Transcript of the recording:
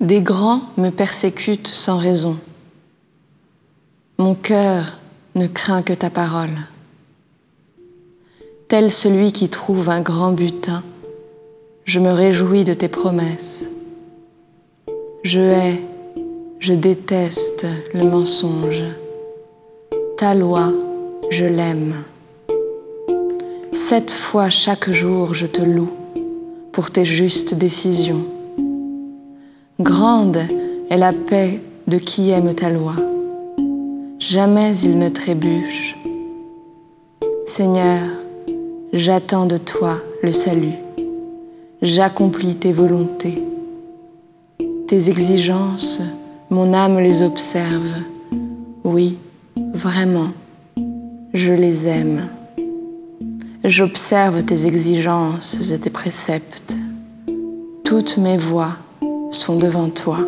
Des grands me persécutent sans raison. Mon cœur ne craint que ta parole. Tel celui qui trouve un grand butin, je me réjouis de tes promesses. Je hais, je déteste le mensonge. Ta loi, je l'aime. Sept fois chaque jour, je te loue pour tes justes décisions. Grande est la paix de qui aime ta loi. Jamais il ne trébuche. Seigneur, j'attends de toi le salut. J'accomplis tes volontés. Tes exigences, mon âme les observe. Oui, vraiment, je les aime. J'observe tes exigences et tes préceptes. Toutes mes voies sont devant toi.